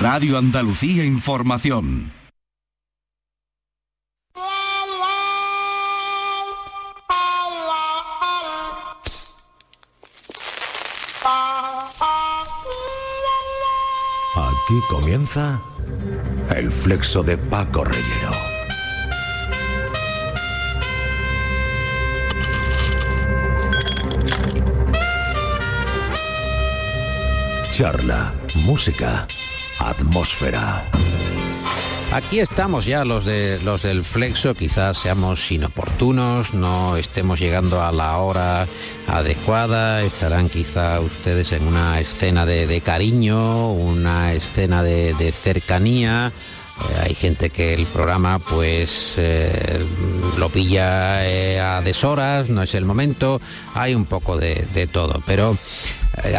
Radio Andalucía Información. Aquí comienza el flexo de Paco Rellero. Charla, música, atmósfera. Aquí estamos ya los de los del flexo, quizás seamos inoportunos, no estemos llegando a la hora adecuada, estarán quizá ustedes en una escena de, cariño, una escena de, cercanía. Eh, hay gente que el programa pues eh, lo pilla eh, a deshoras, no es el momento, hay un poco de, todo, pero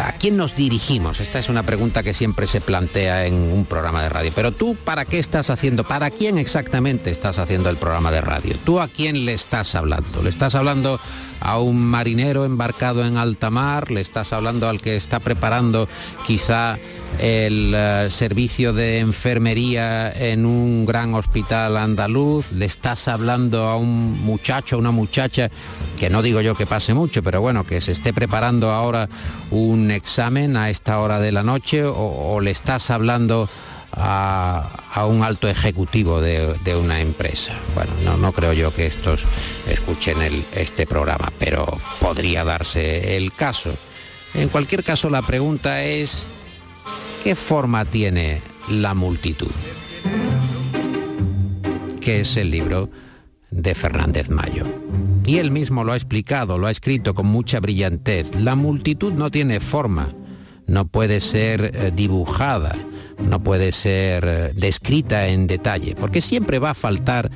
¿A quién nos dirigimos? Esta es una pregunta que siempre se plantea en un programa de radio. Pero tú, ¿para qué estás haciendo? ¿Para quién exactamente estás haciendo el programa de radio? ¿Tú a quién le estás hablando? ¿Le estás hablando a un marinero embarcado en alta mar? ¿Le estás hablando al que está preparando quizá el eh, servicio de enfermería en un gran hospital andaluz, le estás hablando a un muchacho, una muchacha, que no digo yo que pase mucho, pero bueno, que se esté preparando ahora un examen a esta hora de la noche, o, le estás hablando a, un alto ejecutivo de, una empresa. Bueno, no, no, creo yo que estos escuchen este programa, pero podría darse el caso. En cualquier caso, la pregunta es, ¿Qué forma tiene la multitud? Que es el libro de Fernández Mayo. Y él mismo lo ha explicado, lo ha escrito con mucha brillantez. La multitud no tiene forma, no puede ser eh, dibujada, no puede ser eh, descrita en detalle, porque siempre va a faltar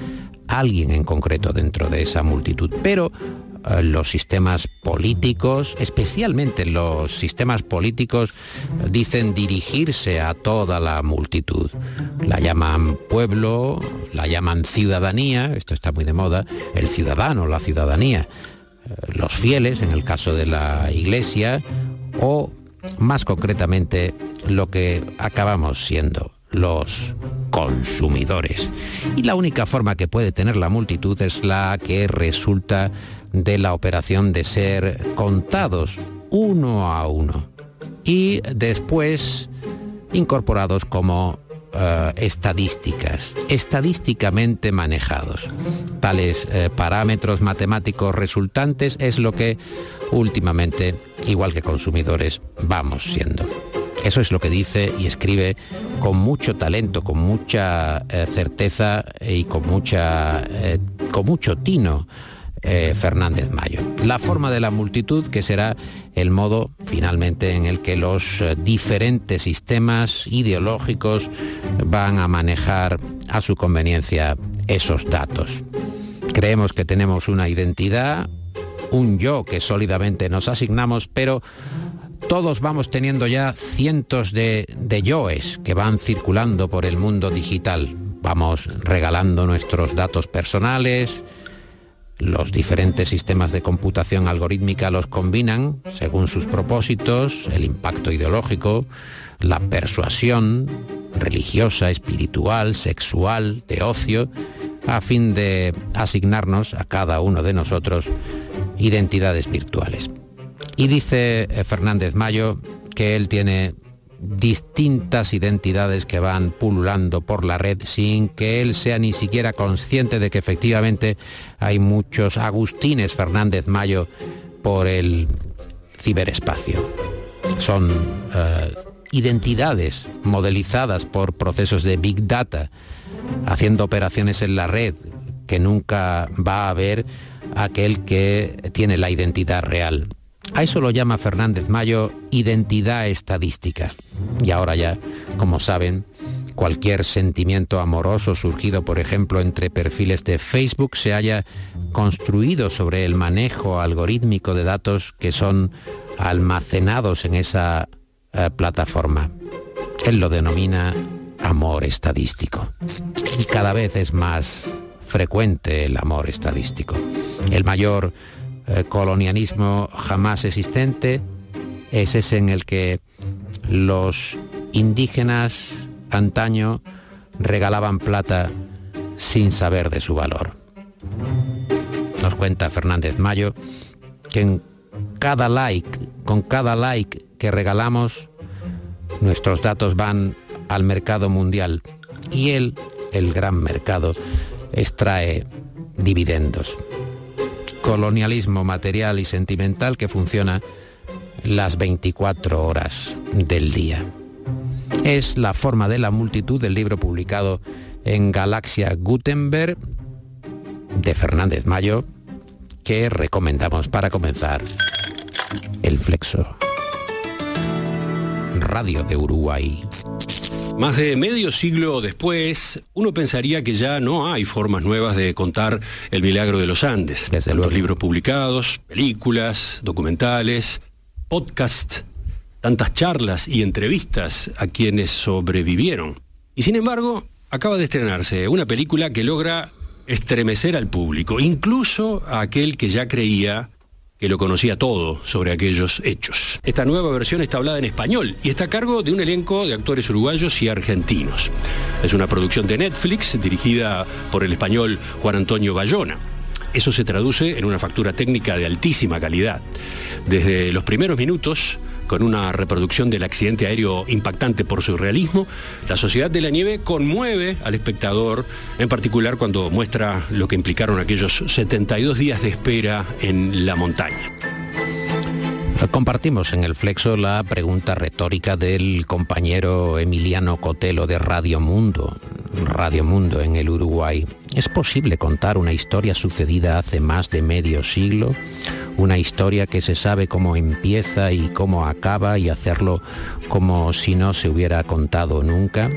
alguien en concreto dentro de esa multitud. Pero los sistemas políticos, especialmente los sistemas políticos, dicen dirigirse a toda la multitud. La llaman pueblo, la llaman ciudadanía, esto está muy de moda, el ciudadano, la ciudadanía, eh, los fieles, en el caso de la iglesia, o más concretamente lo que acabamos siendo, los consumidores. Y la única forma que puede tener la multitud es la que resulta de la operación de ser contados uno a uno y después incorporados como eh, estadísticas, estadísticamente manejados. Tales eh, parámetros matemáticos resultantes es lo que últimamente, igual que consumidores, vamos siendo. Eso es lo que dice y escribe con mucho talento, con mucha eh, certeza y con, mucha, con mucho tino eh, Fernández Mayo. La forma de la multitud, que será el modo finalmente en el que los eh, diferentes sistemas ideológicos van a manejar a su conveniencia esos datos. Creemos que tenemos una identidad, un yo que sólidamente nos asignamos, pero todos vamos teniendo ya cientos de, de yoes que van circulando por el mundo digital. Vamos regalando nuestros datos personales, los diferentes sistemas de computación algorítmica los combinan según sus propósitos, el impacto ideológico, la persuasión religiosa, espiritual, sexual, de ocio, a fin de asignarnos a cada uno de nosotros identidades virtuales. Y dice eh, Fernández Mayo que él tiene distintas identidades que van pululando por la red sin que él sea ni siquiera consciente de que efectivamente hay muchos Agustines Fernández Mayo por el ciberespacio. Son eh, identidades modelizadas por procesos de Big Data, haciendo operaciones en la red que nunca va a ver aquel que tiene la identidad real. A eso lo llama Fernández Mayo identidad estadística. Y ahora ya, como saben, cualquier sentimiento amoroso surgido, por ejemplo, entre perfiles de Facebook se haya construido sobre el manejo algorítmico de datos que son almacenados en esa eh, plataforma. Él lo denomina amor estadístico. Y cada vez es más frecuente el amor estadístico. El mayor eh, colonialismo jamás existente es ese en el que los indígenas antaño regalaban plata sin saber de su valor. Nos cuenta Fernández Mayo que en cada like, con cada like que regalamos, nuestros datos van al mercado mundial y él, el gran mercado, extrae dividendos. Colonialismo material y sentimental que funciona las 24 horas del día. Es la forma de la multitud del libro publicado en Galaxia Gutenberg de Fernández Mayo que recomendamos para comenzar el Flexo. Radio de Uruguay. Más de medio siglo después, uno pensaría que ya no hay formas nuevas de contar el milagro de los Andes. Los libros publicados, películas, documentales, podcast, tantas charlas y entrevistas a quienes sobrevivieron. Y sin embargo, acaba de estrenarse una película que logra estremecer al público, incluso a aquel que ya creía que lo conocía todo sobre aquellos hechos. Esta nueva versión está hablada en español y está a cargo de un elenco de actores uruguayos y argentinos. Es una producción de Netflix dirigida por el español Juan Antonio Bayona. Eso se traduce en una factura técnica de altísima calidad. Desde los primeros minutos, con una reproducción del accidente aéreo impactante por su realismo, la Sociedad de la Nieve conmueve al espectador, en particular cuando muestra lo que implicaron aquellos 72 días de espera en la montaña. Compartimos en el Flexo la pregunta retórica del compañero Emiliano Cotelo de Radio Mundo, Radio Mundo en el Uruguay. ¿Es posible contar una historia sucedida hace más de medio siglo? Una historia que se sabe cómo empieza y cómo acaba y hacerlo como si no se hubiera contado nunca.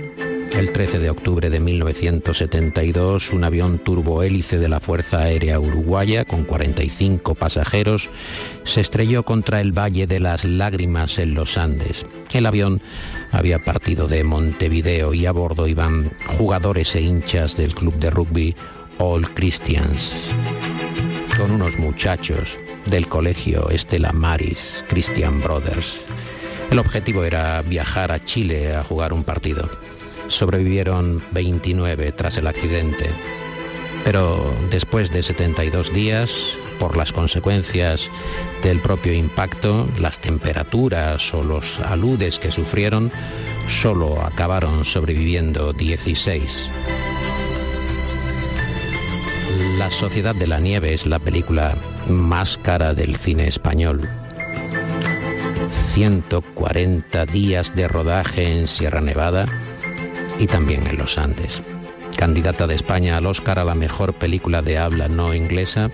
El 13 de octubre de 1972, un avión turbohélice de la Fuerza Aérea Uruguaya, con 45 pasajeros, se estrelló contra el Valle de las Lágrimas en los Andes. El avión había partido de Montevideo y a bordo iban jugadores e hinchas del club de rugby All Christians, con unos muchachos del colegio Estela Maris Christian Brothers. El objetivo era viajar a Chile a jugar un partido. Sobrevivieron 29 tras el accidente, pero después de 72 días, por las consecuencias del propio impacto, las temperaturas o los aludes que sufrieron, solo acabaron sobreviviendo 16. La Sociedad de la Nieve es la película más cara del cine español. 140 días de rodaje en Sierra Nevada y también en los Andes. Candidata de España al Oscar a la mejor película de habla no inglesa,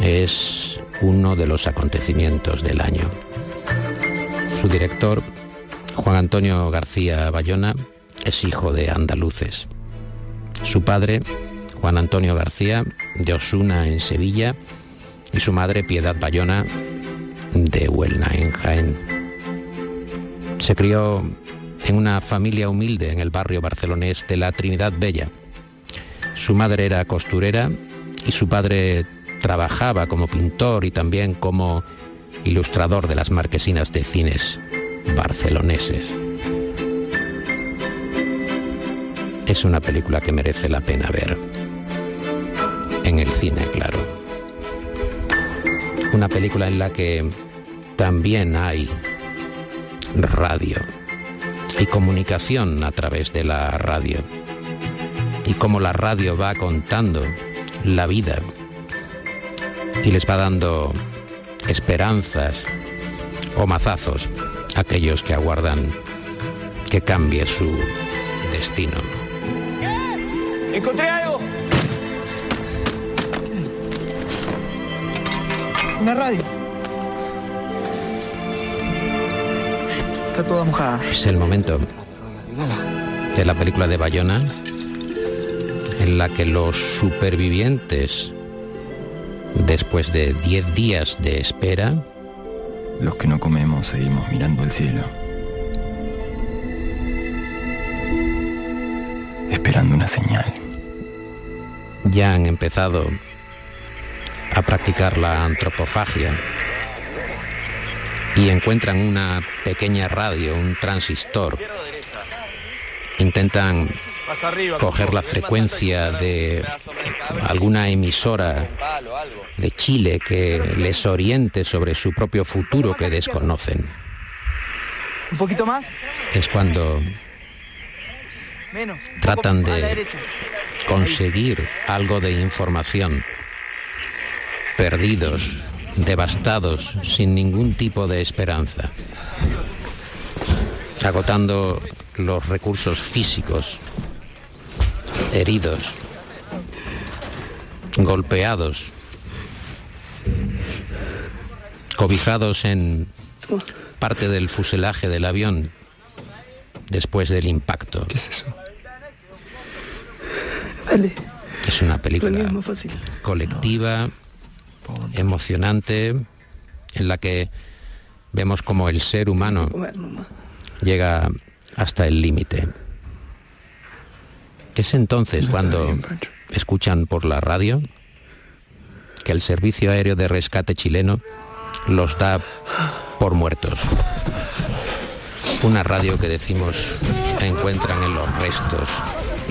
es uno de los acontecimientos del año. Su director, Juan Antonio García Bayona, es hijo de andaluces. Su padre, Juan Antonio García, de Osuna en Sevilla, y su madre, Piedad Bayona, de Huelna en Jaén. Se crió en una familia humilde en el barrio barcelonés de la Trinidad Bella. Su madre era costurera y su padre trabajaba como pintor y también como ilustrador de las marquesinas de cines barceloneses. Es una película que merece la pena ver. En el cine, claro. Una película en la que también hay radio y comunicación a través de la radio. Y cómo la radio va contando la vida y les va dando esperanzas o mazazos a aquellos que aguardan que cambie su destino. ¡Encontré algo! Una radio. Está toda mojada. Es el momento de la película de Bayona en la que los supervivientes Después de 10 días de espera, los que no comemos seguimos mirando al cielo. Esperando una señal. Ya han empezado a practicar la antropofagia y encuentran una pequeña radio, un transistor, intentan coger la frecuencia de alguna emisora de Chile que les oriente sobre su propio futuro que desconocen. Un poquito más. Es cuando tratan de conseguir algo de información. Perdidos, devastados, sin ningún tipo de esperanza. Agotando los recursos físicos, heridos, golpeados, cobijados en parte del fuselaje del avión después del impacto. ¿Qué es eso? Dale. Es una película fácil. Emocionante, en la que vemos como el ser humano llega hasta el límite. Es entonces cuando escuchan por la radio que el Servicio Aéreo de Rescate chileno los da por muertos. Una radio que decimos encuentran en los restos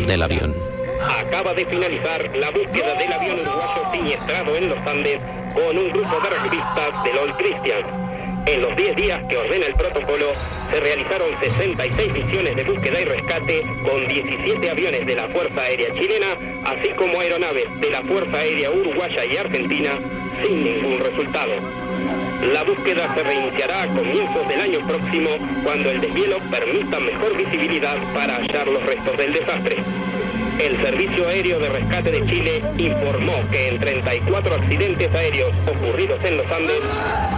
del avión. Acaba de finalizar la búsqueda del avión uruguayo siniestrado en los Andes con un grupo de revistas del Old Christian. En los 10 días que ordena el protocolo, se realizaron 66 misiones de búsqueda y rescate con 17 aviones de la Fuerza Aérea Chilena, así como aeronaves de la Fuerza Aérea Uruguaya y Argentina, sin ningún resultado. La búsqueda se reiniciará a comienzos del año próximo, cuando el deshielo permita mejor visibilidad para hallar los restos del desastre. El Servicio Aéreo de Rescate de Chile informó que en 34 accidentes aéreos ocurridos en los Andes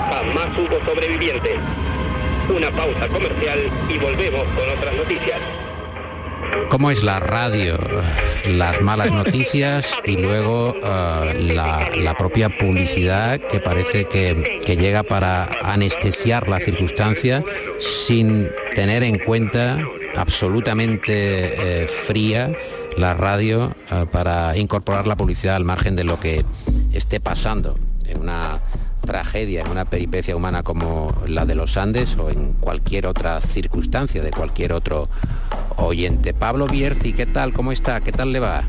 jamás hubo sobrevivientes. Una pausa comercial y volvemos con otras noticias. ¿Cómo es la radio? Las malas noticias y luego eh, la, propia publicidad que parece que, que llega para anestesiar la circunstancia sin tener en cuenta absolutamente eh, fría la radio eh, para incorporar la publicidad al margen de lo que esté pasando en una tragedia, en una peripecia humana como la de los Andes o en cualquier otra circunstancia de cualquier otro oyente. Pablo Bierzi, ¿qué tal? ¿Cómo está? ¿Qué tal le va?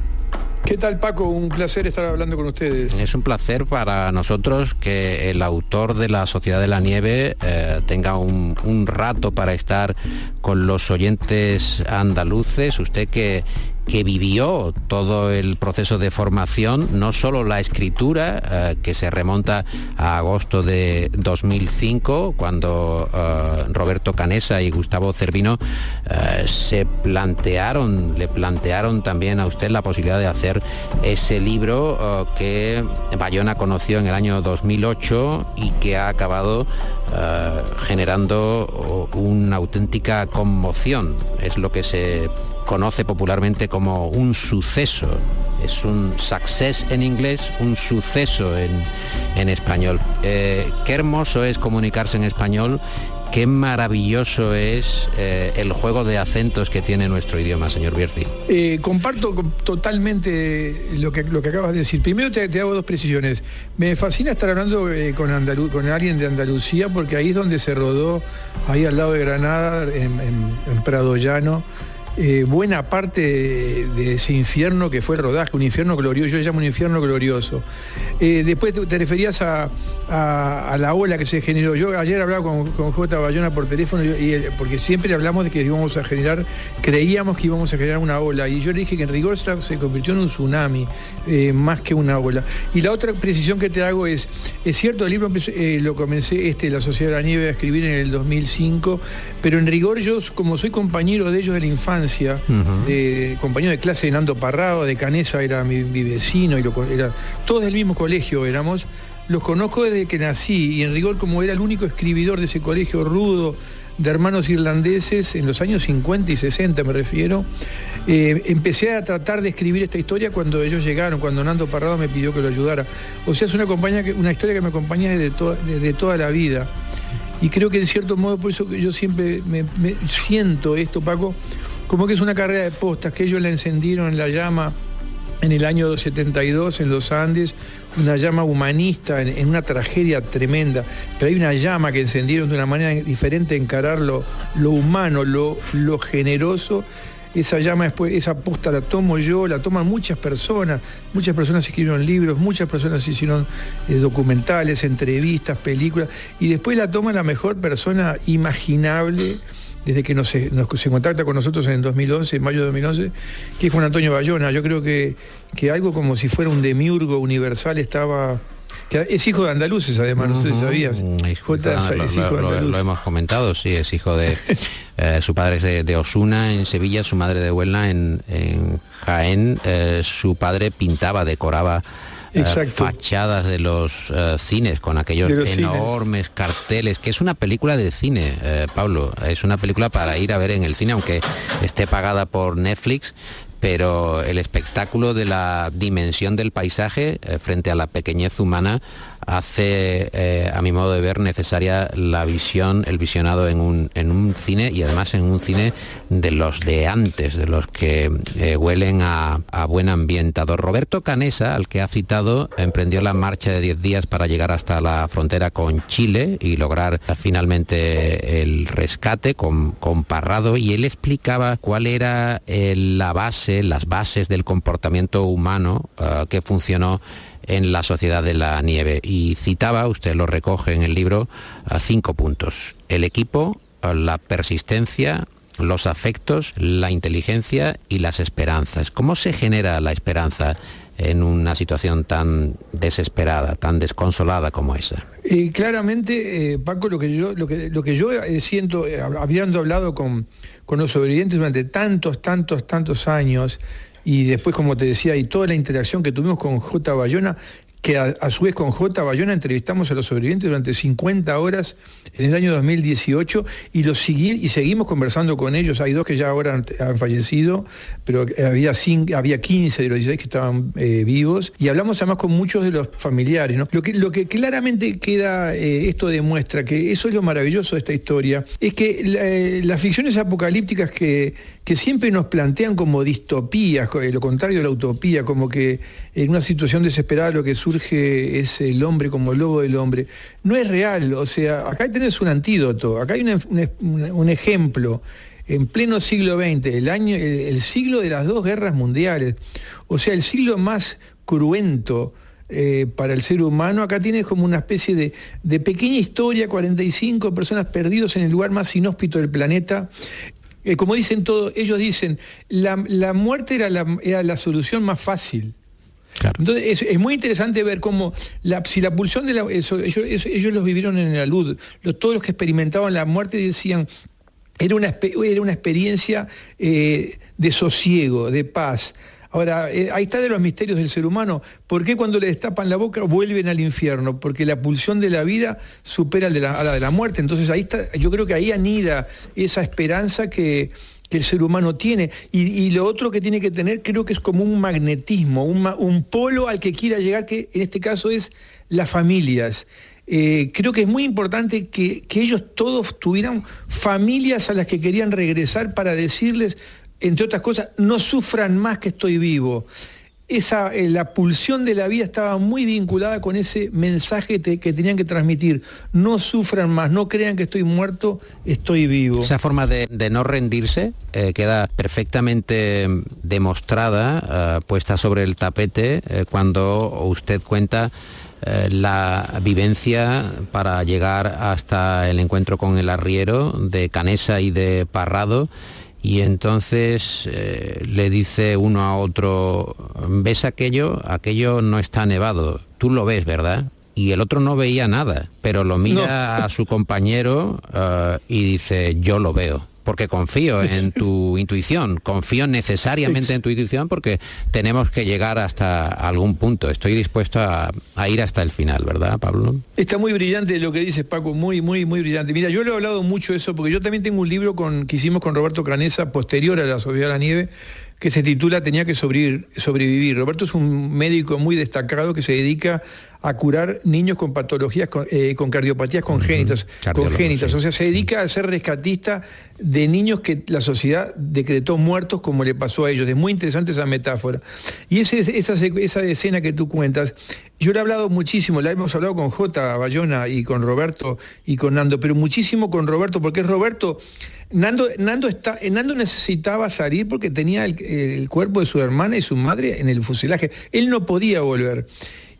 ¿Qué tal Paco? Un placer estar hablando con ustedes. Es un placer para nosotros que el autor de la Sociedad de la Nieve eh, tenga un, un rato para estar con los oyentes andaluces. Usted que, que vivió todo el proceso de formación, no solo la escritura, eh, que se remonta a agosto de 2005, cuando eh, Roberto Canesa y Gustavo Cervino eh, se plantearon, le plantearon también a usted la posibilidad de hacer ese libro que Bayona conoció en el año 2008 y que ha acabado generando una auténtica conmoción. Es lo que se conoce popularmente como un suceso. Es un success en inglés, un suceso en, en español. Eh, qué hermoso es comunicarse en español, qué maravilloso es eh, el juego de acentos que tiene nuestro idioma, señor Bierzi. Eh, comparto totalmente lo que, lo que acabas de decir. Primero te, te hago dos precisiones. Me fascina estar hablando con, Andalu- con alguien de Andalucía porque ahí es donde se rodó, ahí al lado de Granada, en, en- en Prado Llano. Eh, buena parte de, ese infierno que fue el rodaje, un infierno glorioso, yo llamo un infierno glorioso. Eh, después te, referías a, la ola que se generó. Yo ayer hablaba con, con J. Bayona por teléfono y, él- porque siempre hablamos de que íbamos a generar, creíamos que íbamos a generar una ola y yo le dije que en rigor se convirtió en un tsunami, eh, más que una ola. Y la otra precisión que te hago es, es cierto, el libro eh, lo comencé, este, La Sociedad de la Nieve, a escribir en el 2005, pero en rigor yo, como soy compañero de ellos de la infancia, de, compañero de clase de Nando Parrado, de Canesa era mi, mi vecino, y lo, era, todos del mismo colegio éramos, los conozco desde que nací y en rigor como era el único escribidor de ese colegio rudo de hermanos irlandeses en los años 50 y 60 me refiero, eh, empecé a tratar de escribir esta historia cuando ellos llegaron, cuando Nando Parrado me pidió que lo ayudara. O sea, es una, compañía que, una historia que me acompaña desde, to- desde toda la vida. Y creo que en cierto modo, por eso que yo siempre me, me siento esto, Paco, como que es una carrera de postas, que ellos la encendieron en la llama en el año 72 en los Andes, una llama humanista, en, una tragedia tremenda, pero hay una llama que encendieron de una manera diferente de encarar lo, lo humano, lo, lo generoso, esa llama después, esa posta la tomo yo, la toman muchas personas, muchas personas escribieron libros, muchas personas hicieron eh, documentales, entrevistas, películas, y después la toma la mejor persona imaginable desde que nos, nos, se contacta con nosotros en 2011, en mayo de 2011, que es Juan Antonio Bayona. Yo creo que, que algo como si fuera un demiurgo universal estaba es hijo de andaluces, además, no sé si sabías. lo, hemos comentado, sí, es hijo de... Eh, su padre es de, Osuna, en Sevilla, su madre de Huelna, en, Jaén. Eh, su padre pintaba, decoraba... Eh, fachadas de los cines con aquellos enormes carteles, que es una película de cine, Pablo, es una película para ir a ver en el cine, aunque esté pagada por Netflix, pero el espectáculo de la dimensión del paisaje eh, frente a la pequeñez humana hace, eh, a mi modo de ver, necesaria la visión, el visionado en un, en un cine y además en un cine de los de antes, de los que eh, huelen a, buen ambientador. Roberto Canesa, al que ha citado, emprendió la marcha de 10 días para llegar hasta la frontera con Chile y lograr finalmente el rescate con, con Parrado y él explicaba cuál era la base, las bases del comportamiento humano que funcionó en la sociedad de la nieve. Y citaba, usted lo recoge en el libro, a cinco puntos. El equipo, la persistencia, los afectos, la inteligencia y las esperanzas. ¿Cómo se genera la esperanza en una situación tan desesperada, tan desconsolada como esa? Y claramente, eh, Paco, lo que yo, lo que, lo que yo eh, siento, eh, habiendo hablado con, con los sobrevivientes durante tantos, tantos, tantos años, y después, como te decía, y toda la interacción que tuvimos con J. Bayona, que a, su vez con J. Bayona entrevistamos a los sobrevivientes durante 50 horas en el año 2018 y, los y seguimos conversando con ellos. Hay dos que ya ahora han, fallecido, pero había, había 15 de los 16 que estaban eh, vivos y hablamos además con muchos de los familiares. Lo, que, lo que claramente queda, eh, esto demuestra que eso es lo maravilloso de esta historia, es que eh, las ficciones apocalípticas que, que siempre nos plantean como distopías, lo contrario de la utopía, como que en una situación desesperada lo que surge es el hombre como el lobo del hombre. No es real, o sea, acá tenés un antídoto, acá hay un, ejemplo. En pleno siglo XX, el, año, el, siglo de las dos guerras mundiales, o sea, el siglo más cruento, eh, para el ser humano. Acá tienes como una especie de, de, pequeña historia, 45 personas perdidos en el lugar más inhóspito del planeta. Eh, como dicen todos, ellos dicen, la, muerte era la, era la, solución más fácil. Entonces es, muy interesante ver cómo la, si la pulsión de la ellos, los vivieron en la luz, todos los que experimentaban la muerte decían era una, era una experiencia eh, de sosiego, de paz. Ahora, eh, ahí está de los misterios del ser humano. ¿Por qué cuando le destapan la boca vuelven al infierno? Porque la pulsión de la vida supera a la de la muerte. Entonces ahí está, yo creo que ahí anida esa esperanza que, el ser humano tiene. Y, lo otro que tiene que tener creo que es como un magnetismo, un, polo al que quiera llegar, que en este caso es las familias. Eh, creo que es muy importante que, que, ellos todos tuvieran familias a las que querían regresar para decirles, entre otras cosas, no sufran más que estoy vivo. Esa, eh, la pulsión de la vida estaba muy vinculada con ese mensaje que tenían que transmitir. No sufran más, no crean que estoy muerto, estoy vivo. Esa forma de, no rendirse eh, queda perfectamente demostrada, eh, puesta sobre el tapete, cuando usted cuenta la vivencia para llegar hasta el encuentro con el arriero de Canesa y de Parrado y entonces eh, le dice uno a otro, ¿ves aquello? Aquello no está nevado, tú lo ves, ¿verdad? Y el otro no veía nada, pero lo mira a su compañero eh, y dice, yo lo veo porque confío en tu intuición, confío necesariamente en tu intuición porque tenemos que llegar hasta algún punto. Estoy dispuesto a, ir hasta el final, ¿verdad, Pablo? Está muy brillante lo que dices, Paco, muy, muy, muy brillante. Mira, yo le he hablado mucho de eso porque yo también tengo un libro con, que hicimos con Roberto Canesa posterior a la Sociedad de la Nieve que se titula Tenía que sobrevivir. Roberto es un médico muy destacado que se dedica a curar niños con patologías, con, eh, cardiopatías congénitas, congénitas. O sea, se dedica a ser rescatista de niños que la sociedad decretó muertos como le pasó a ellos. Es muy interesante esa metáfora. Y esa, esa escena que tú cuentas Yo le he hablado muchísimo, la hemos hablado con J. Bayona y con Roberto y con Nando, pero muchísimo con Roberto, porque es Roberto. Nando, Nando, está, eh, Nando necesitaba salir porque tenía el, el cuerpo de su hermana y su madre en el fuselaje. Él no podía volver.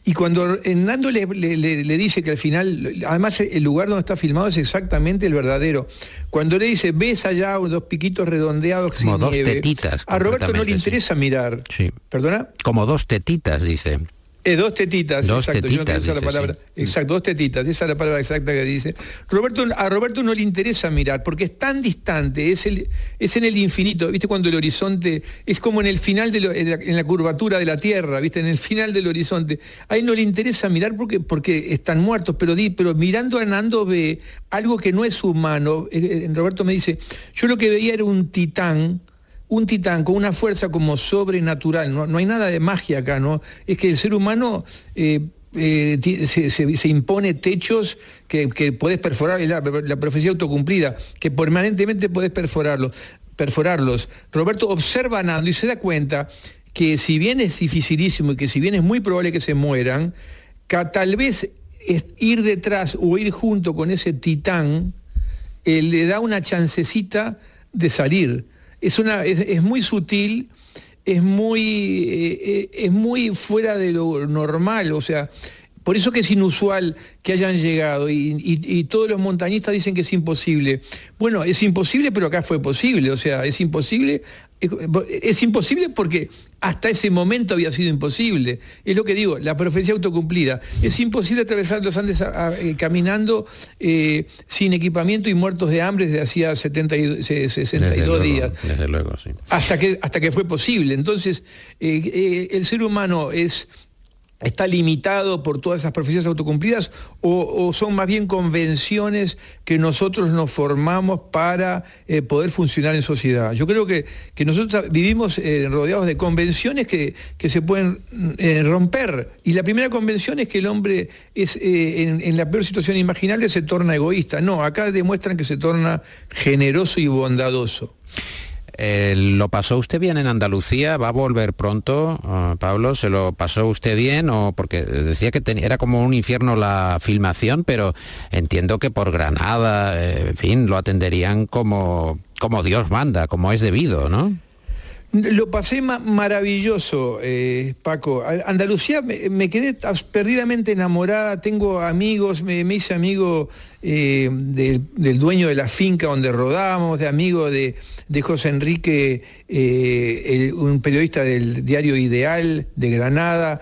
Y cuando Nando le, le, le, dice que al final, además el lugar donde está filmado es exactamente el verdadero. Cuando le dice, ves allá dos piquitos redondeados Como sin dos nieve", tetitas. A Roberto no le interesa mirar. Sí. ¿Perdona? Como dos tetitas, dice. Eh, dos tetitas, Dos exacto. yo no la palabra. sí. Exacto, dos tetitas, esa es la palabra exacta que dice. Roberto, a Roberto no le interesa mirar, porque es tan distante, es, el, es en el infinito, ¿viste? Cuando el horizonte es como en el final de lo- en, la, en la curvatura de la Tierra, ¿viste? En el final del horizonte. A él no le interesa mirar porque, porque están muertos, pero, di- pero mirando a Nando ve algo que no es humano. Eh, eh, Roberto me dice, yo lo que veía era un titán un titán con una fuerza como sobrenatural, no, no hay nada de magia acá, ¿no? Es que el ser humano eh, eh, se, impone techos que, que perforar, la, la profecía autocumplida, que permanentemente podés perforarlos, perforarlos. Roberto observa Nando y se da cuenta que si bien es dificilísimo y que si bien es muy probable que se mueran, ca- tal vez ir detrás o ir junto con ese titán eh, le da una chancecita de salir. Es, una, es, es muy sutil, es muy, eh, eh, es muy fuera de lo normal, o sea, por eso que es inusual que hayan llegado y, y- y todos los montañistas dicen que es imposible. Bueno, es imposible, pero acá fue posible, o sea, es imposible, es, es imposible porque hasta ese momento había sido imposible. Es lo que digo, la profecía autocumplida. Es imposible atravesar los Andes a- a- eh, caminando eh, sin equipamiento y muertos de hambre desde hacía 70 y- se- Desde 62 luego, días Desde luego, sí. hasta que, hasta que fue posible. Entonces, eh, el ser humano es, está limitado por todas esas profecías autocumplidas o, o son más bien convenciones que nosotros nos formamos para eh, poder funcionar en sociedad. Yo creo que, que nosotros vivimos eh, rodeados de convenciones que, que se pueden eh, romper. Y la primera convención es que el hombre es en, en la peor situación imaginable se torna egoísta. No, acá demuestran que se torna generoso y bondadoso. Eh, ¿Lo pasó usted bien en Andalucía? ¿Va a volver pronto, ah, Pablo? ¿Se lo pasó usted bien? o Porque decía que era como un infierno la filmación, pero entiendo que por Granada, eh, en fin, lo atenderían como, como Dios manda, como es debido, ¿no? Lo pasé ma- maravilloso, eh, Paco. Andalucía me, quedé perdidamente enamorada, tengo amigos, me, hice amigo eh, del, dueño de la finca donde rodamos, de amigo de, de José Enrique, eh, un periodista del diario Ideal de Granada.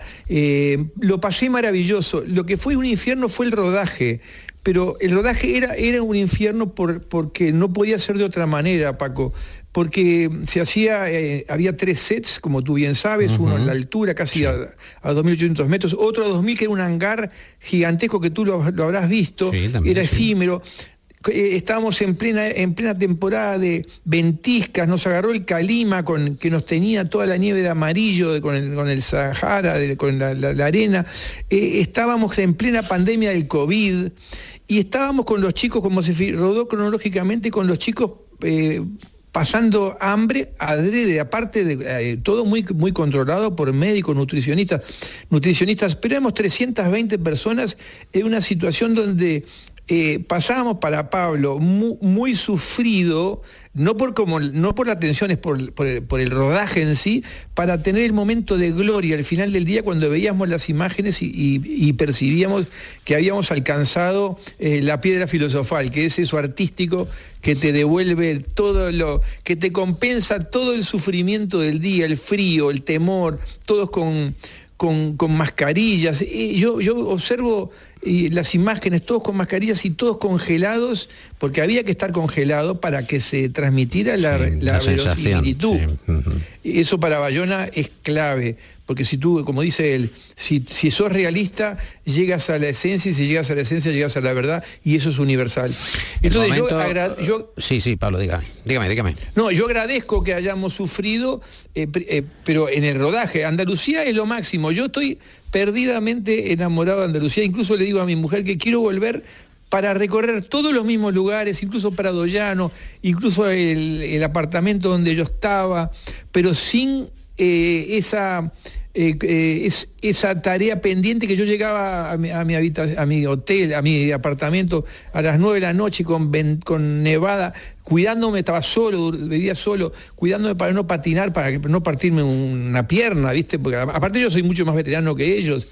Lo pasé maravilloso. Lo que fue un infierno fue el rodaje. Pero el rodaje era, era un infierno por- porque no podía ser de otra manera, Paco porque se hacía, eh, había tres sets, como tú bien sabes, uno en la altura, casi a, a 2.800 metros, otro a 2.000, que era un hangar gigantesco que tú lo, lo habrás visto, Sí, también, era sí. efímero. Eh, estábamos en plena, en plena temporada de ventiscas, nos agarró el calima con, que nos tenía toda la nieve de amarillo de- con, el, con el Sahara, de- con la, la- la arena. Eh, estábamos en plena pandemia del COVID y estábamos con los chicos, como se rodó cronológicamente, con los chicos eh, pasando hambre adrede, aparte de eh, todo muy, muy controlado por médicos, nutricionistas, nutricionistas, pero éramos 320 personas en una situación donde eh, pasábamos para Pablo mu- muy, sufrido, no por, como, no por la tensión, es por, el, rodaje en sí, para tener el momento de gloria al final del día cuando veíamos las imágenes y percibíamos que habíamos alcanzado eh, la piedra filosofal, que es eso artístico que te devuelve todo lo, que te compensa todo el sufrimiento del día, el frío, el temor, todos con, con, con mascarillas. Y yo, yo observo las imágenes, todos con mascarillas y todos congelados, porque había que estar congelado para que se transmitiera la, Sí, la la sensación, sí, ujú. Eso para Bayona es clave, porque si tú, como dice él, si, si sos realista, llegas a la esencia, y si llegas a la esencia, llegas a la verdad, y eso es universal. Entonces yo, momento- agra- yo Sí, sí, Pablo, dígame, dígame, dígame. no, yo agradezco que hayamos sufrido, eh, eh, pero en el rodaje, Andalucía es lo máximo. Yo estoy perdidamente enamorado de Andalucía. Incluso le digo a mi mujer que quiero volver para recorrer todos los mismos lugares, incluso para Dollano, incluso el, el apartamento donde yo estaba, pero sin eh, esa, eh, eh, es, esa tarea pendiente que yo llegaba a mi, a mi, habita- a mi hotel, a mi apartamento a las 9 de la noche con, con nevada, cuidándome, estaba solo, vivía solo, cuidándome para no patinar, para no partirme una pierna, ¿viste? Porque aparte yo soy mucho más veterano que ellos,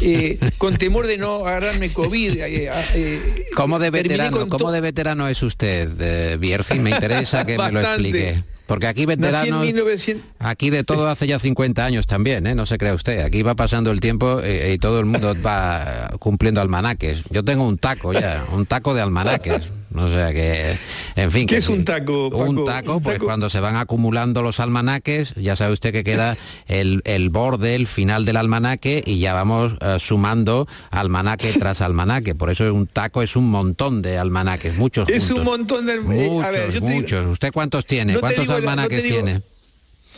Eh, con temor de no agarrarme COVID. eh, eh, ¿Cómo de veterano, cómo de veterano es usted, Bierzi? Me interesa que me lo explique. Porque aquí veteranos, 1900 aquí de todo hace ya 50 años también, ¿eh? no se crea usted. Aquí va pasando el tiempo eh, y todo el mundo va cumpliendo almanaques. Yo tengo un taco ya, un taco de almanaques. O sea que, en fin. ¿Qué que es un taco, Paco? Un taco, pues taco- cuando se van acumulando los almanaques, ya sabe usted que queda el, el borde, el final del almanaque y ya vamos eh, sumando almanaque tras almanaque. Por eso un taco es un montón de almanaques, muchos Es juntos. un montón de... eh, Muchos, a ver, yo te digo- muchos. ¿Usted cuántos tiene? No ¿Cuántos la- no almanaques digo- tiene?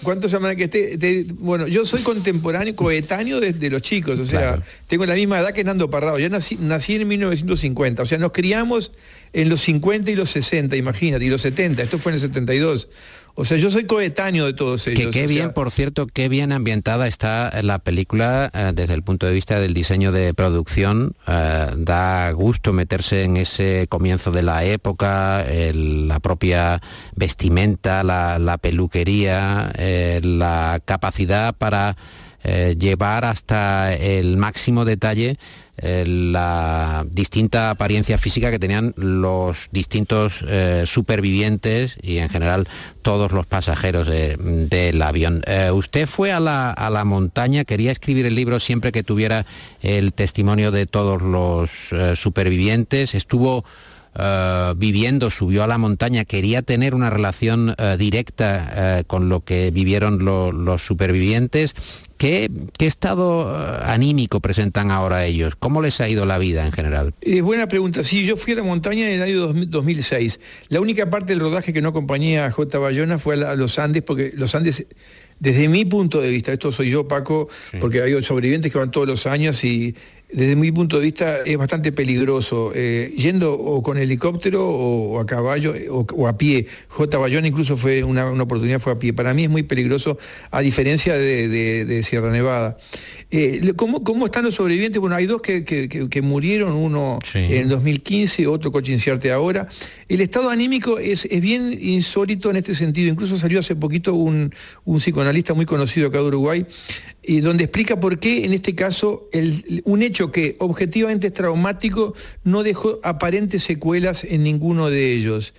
¿Cuántos semanas que esté? te- bueno, yo soy contemporáneo, coetáneo de, de los chicos, o sea, Claro. tengo la misma edad que Nando Parrado. Yo nací, nací en 1950, o sea, nos criamos en los 50 y los 60, imagínate, y los 70, esto fue en el 72. O sea, yo soy coetáneo de todos ellos. Que qué o bien, sea, por cierto, qué bien ambientada está la película eh, desde el punto de vista del diseño de producción. Eh, da gusto meterse en ese comienzo de la época, el- la propia vestimenta, la, la peluquería, eh, la capacidad para llevar hasta el máximo detalle eh, la distinta apariencia física que tenían los distintos eh, supervivientes y en general todos los pasajeros de- del avión. Eh, usted fue a la, a la montaña, quería escribir el libro siempre que tuviera el testimonio de todos los supervivientes, estuvo viviendo, subió a la montaña, quería tener una relación directa con lo que vivieron lo- los supervivientes. ¿Qué, qué estado eh, anímico presentan ahora ellos? ¿Cómo les ha ido la vida en general? Es buena pregunta. Sí, yo fui a la montaña en el año 2000 2006. La única parte del rodaje que no acompañé a J. Bayona fue a los Andes, porque los Andes, desde mi punto de vista, esto soy yo, Paco, porque hay sobrevivientes que van todos los años y desde mi punto de vista es bastante peligroso, eh, yendo o con helicóptero o, o a caballo eh, o, o a pie. J. Bayona incluso fue una, una oportunidad, fue a pie. Para mí es muy peligroso, a diferencia de, de- de Sierra Nevada. Eh, ¿cómo, cómo están los sobrevivientes? Bueno, hay dos que, que- que- que murieron, uno Sí. en 2015, otro coche ahora. El estado anímico es, es bien insólito en este sentido. Incluso salió hace poquito un, un psicoanalista muy conocido acá de Uruguay, y donde explica por qué en este caso el- un hecho que objetivamente es traumático no dejó aparentes secuelas en ninguno de ellos.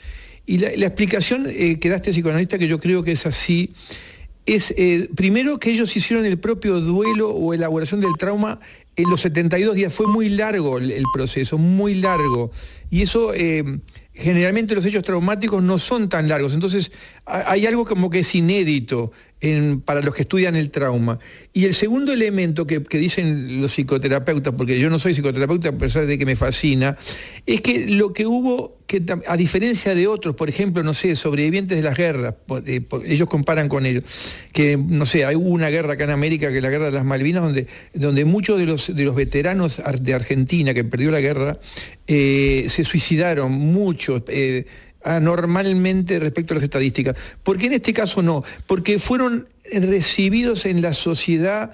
Y la, explicación eh, que da este psicoanalista, que yo creo que es así, es eh, primero que ellos hicieron el propio duelo o elaboración del trauma en los 72 días. Fue muy largo el, el proceso, muy largo. Y eso, eh, generalmente los hechos traumáticos no son tan largos. Entonces, ha- hay algo como que es inédito para los que estudian el trauma. Y el segundo elemento que, dicen los psicoterapeutas, porque yo no soy psicoterapeuta a pesar de que me fascina, es que lo que hubo, que a diferencia de otros, por ejemplo, no sé, sobrevivientes de las guerras, eh, ellos comparan con ellos, que no sé, hay hubo una guerra acá en América, que es la guerra de las Malvinas, donde, donde muchos de los, de los veteranos de Argentina que perdió la guerra eh, se suicidaron, muchos. eh, anormalmente respecto a las estadísticas. ¿Por qué en este caso no? Porque fueron recibidos en la sociedad,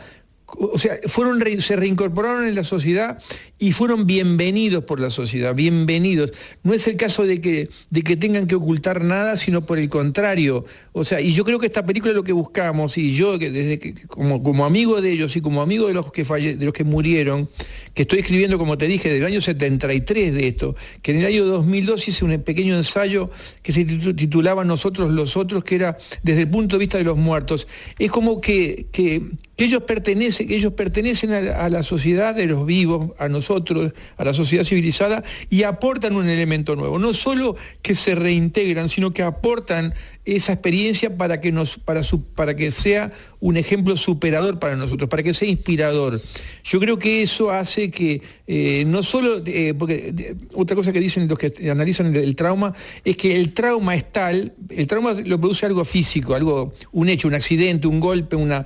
o sea, fueron se reincorporaron en la sociedad y fueron bienvenidos por la sociedad, bienvenidos. No es el caso de que, de que tengan que ocultar nada, sino por el contrario. O sea, y yo creo que esta película es lo que buscamos, y yo desde que, como, como amigo de ellos y como amigo de los que falle- de los que murieron, que estoy escribiendo, como te dije, del año 73 de esto, que en el año 2002 hice un pequeño ensayo que se titu- titulaba Nosotros los otros, que era desde el punto de vista de los muertos. Es como que, que, que ellos pertenecen, que ellos pertenecen a, la- a la sociedad de los vivos, a nosotros, a la sociedad civilizada, y aportan un elemento nuevo. No solo que se reintegran, sino que aportan esa experiencia para que, nos, para, su- para que sea un ejemplo superador para nosotros, para que sea inspirador. Yo creo que eso hace que eh, no solo, eh, porque eh, otra cosa que dicen los que analizan el, trauma, es que el trauma es tal, el trauma lo produce algo físico, algo, un hecho, un accidente, un golpe, una.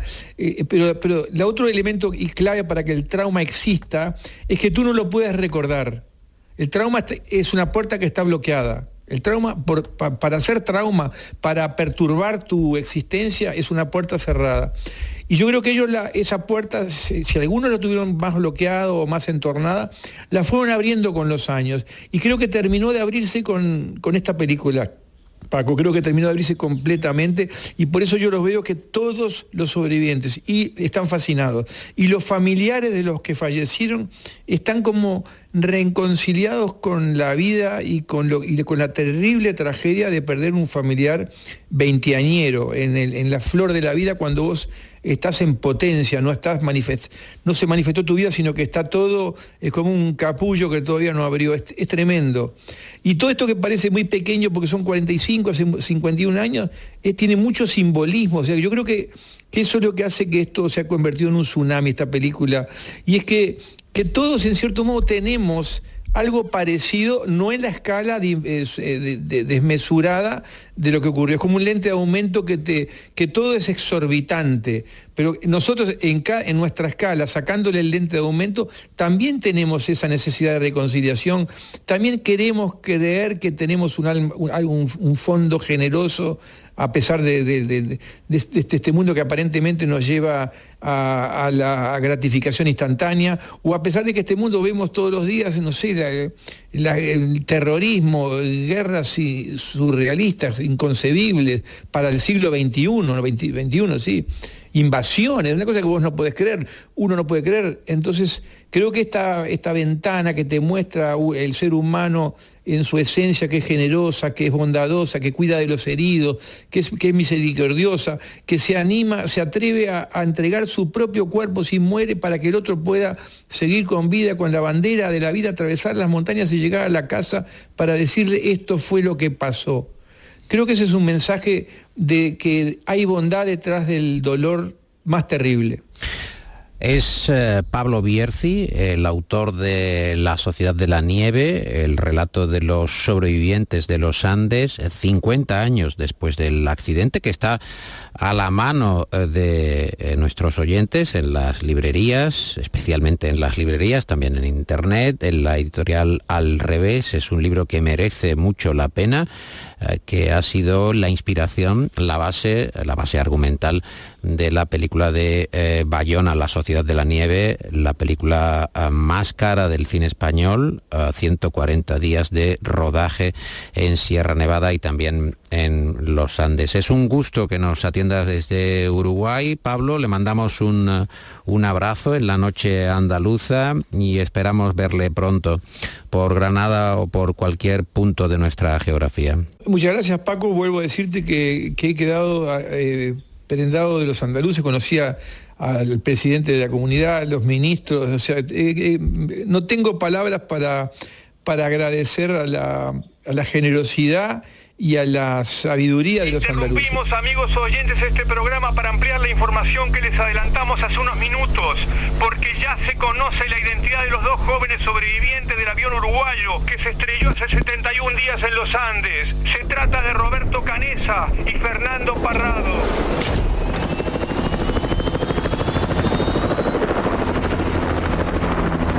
pero, pero el otro elemento y clave para que el trauma exista es que tú no lo puedes recordar. El trauma es una puerta que está bloqueada. El trauma, para hacer trauma, para perturbar tu existencia, es una puerta cerrada. Y yo creo que ellos esa puerta, si, algunos la tuvieron más bloqueado o más entornada, la fueron abriendo con los años. Y creo que terminó de abrirse con, con esta película. Paco, creo que terminó de abrirse completamente y por eso yo los veo que todos los sobrevivientes y están fascinados y los familiares de los que fallecieron están como reconciliados con la vida y con, lo, y con la terrible tragedia de perder un familiar veinteañero en, en la flor de la vida cuando vos estás en potencia, no, estás no se manifestó tu vida, sino que está todo, es como un capullo que todavía no abrió, es, tremendo. Y todo esto que parece muy pequeño, porque son 45, 51 años, tiene mucho simbolismo, o sea, yo creo que, que eso es lo que hace que esto se ha convertido en un tsunami, esta película, y es que, que todos en cierto modo tenemos algo parecido, no en la escala eh, desmesurada de lo que ocurrió. Es como un lente de aumento que, te, que todo es exorbitante. Pero nosotros en, en nuestra escala, sacándole el lente de aumento, también tenemos esa necesidad de reconciliación. También queremos creer que tenemos un, un fondo generoso a pesar de, este mundo que aparentemente nos lleva a, la gratificación instantánea, o a pesar de que este mundo vemos todos los días, no sé, el terrorismo, guerras surrealistas, inconcebibles para el siglo XXI, XXI, sí, invasiones, una cosa que vos no podés creer, uno no puede creer. Entonces, creo que esta, esta ventana que te muestra el ser humano en su esencia, que es generosa, que es bondadosa, que cuida de los heridos, que es, que es misericordiosa, que se anima, se atreve a, entregar su propio cuerpo si muere para que el otro pueda seguir con vida, con la bandera de la vida, atravesar las montañas y llegar a la casa para decirle esto fue lo que pasó. Creo que ese es un mensaje de que hay bondad detrás del dolor más terrible. Es eh, Pablo Bierzi, el autor de La Sociedad de la Nieve, el relato de los sobrevivientes de los Andes, 50 años después del accidente, que está a la mano eh, de eh, nuestros oyentes en las librerías, especialmente en las librerías, también en Internet, en la editorial Al Revés. Es un libro que merece mucho la pena. Eh, que ha sido la inspiración, la base, la base argumental de la película de Bayona, La Sociedad de la Nieve, la película más cara del cine español, 140 días de rodaje en Sierra Nevada y también en los Andes. Es un gusto que nos atiendas desde Uruguay. Pablo, le mandamos un, un abrazo en la noche andaluza y esperamos verle pronto por Granada o por cualquier punto de nuestra geografía. Muchas gracias Paco, vuelvo a decirte que, he quedado eh, prendado de los andaluces, conocía al presidente de la comunidad, los ministros, o sea, eh, eh, no tengo palabras para, para agradecer a la generosidad y a la sabiduría de los andaluces. Interrumpimos, amigos oyentes, este programa para ampliar la información que les adelantamos hace unos minutos, porque ya se conoce la identidad de los dos jóvenes sobrevivientes del avión uruguayo que se estrelló hace 71 días en los Andes. Se trata de Roberto Canesa y Fernando Parrado.